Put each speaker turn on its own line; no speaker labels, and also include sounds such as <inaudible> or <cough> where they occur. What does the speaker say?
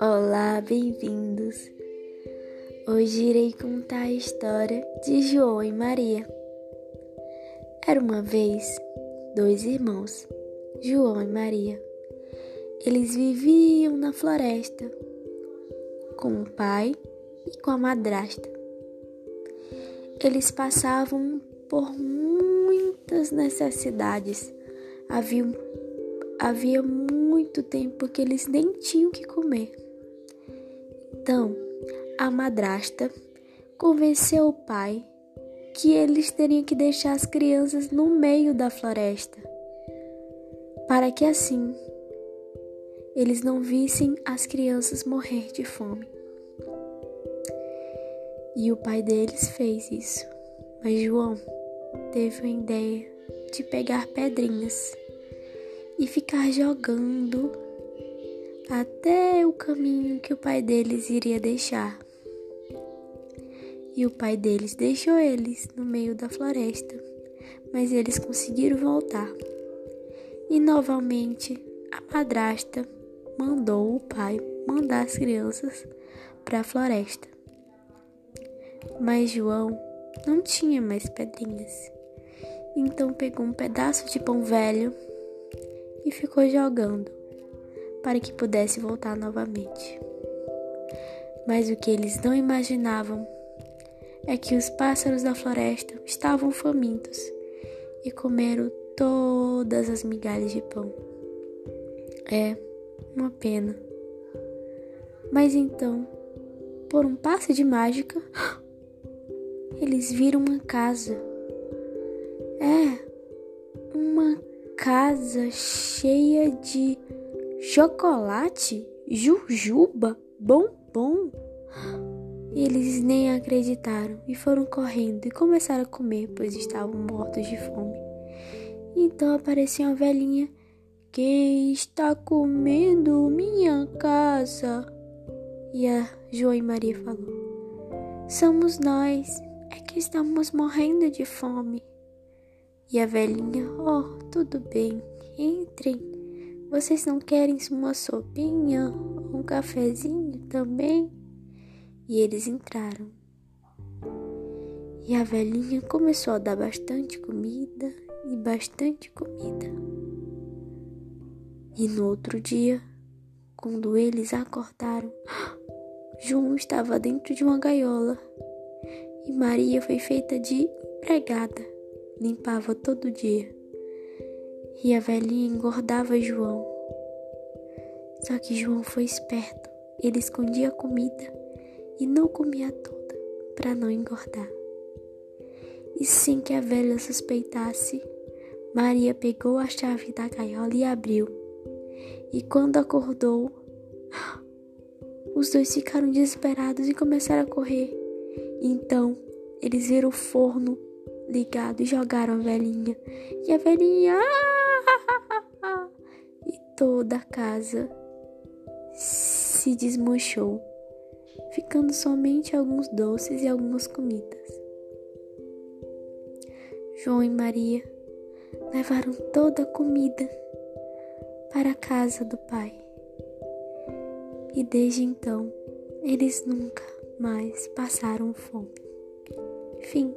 Olá, bem-vindos! Hoje irei contar a história de João e Maria. Era uma vez dois irmãos, João e Maria. Eles viviam na floresta com o pai e com a madrasta. Eles passavam por muitas necessidades. Havia, havia muito tempo que eles nem tinham que comer. Então, a madrasta convenceu o pai que eles teriam que deixar as crianças no meio da floresta, para que assim eles não vissem as crianças morrer de fome. E o pai deles fez isso. Mas João teve a ideia de pegar pedrinhas e ficar jogando até o caminho que o pai deles iria deixar. E o pai deles deixou eles no meio da floresta, mas eles conseguiram voltar. E novamente a madrasta mandou o pai mandar as crianças para a floresta. Mas João não tinha mais pedrinhas. Então pegou um pedaço de pão velho e ficou jogando para que pudesse voltar novamente. Mas o que eles não imaginavam é que os pássaros da floresta estavam famintos e comeram todas as migalhas de pão. É uma pena. Mas então, por um passe de mágica, eles viram uma casa. É, uma casa cheia de chocolate, jujuba, bombom. Eles nem acreditaram e foram correndo e começaram a comer, pois estavam mortos de fome. Então apareceu uma velhinha. Quem está comendo minha casa? E a João e Maria falou: Somos nós, é que estamos morrendo de fome. E a velhinha: Oh, tudo bem, entrem. Vocês não querem uma sopinha ou um cafezinho também? E eles entraram. E a velhinha começou a dar bastante comida e bastante comida. E no outro dia, quando eles acordaram, <gasps> João estava dentro de uma gaiola e Maria foi feita de empregada, limpava todo dia e a velhinha engordava João. Só que João foi esperto. Ele escondia a comida e não comia toda para não engordar. E sem que a velha suspeitasse, Maria pegou a chave da gaiola e abriu. E quando acordou, <gasps> os dois ficaram desesperados e começaram a correr. Então, eles viram o forno ligado e jogaram a velhinha. E a velhinha. Ah! toda a casa se desmanchou, ficando somente alguns doces e algumas comidas. João e Maria levaram toda a comida para a casa do pai. E desde então, eles nunca mas passaram fome. Fim.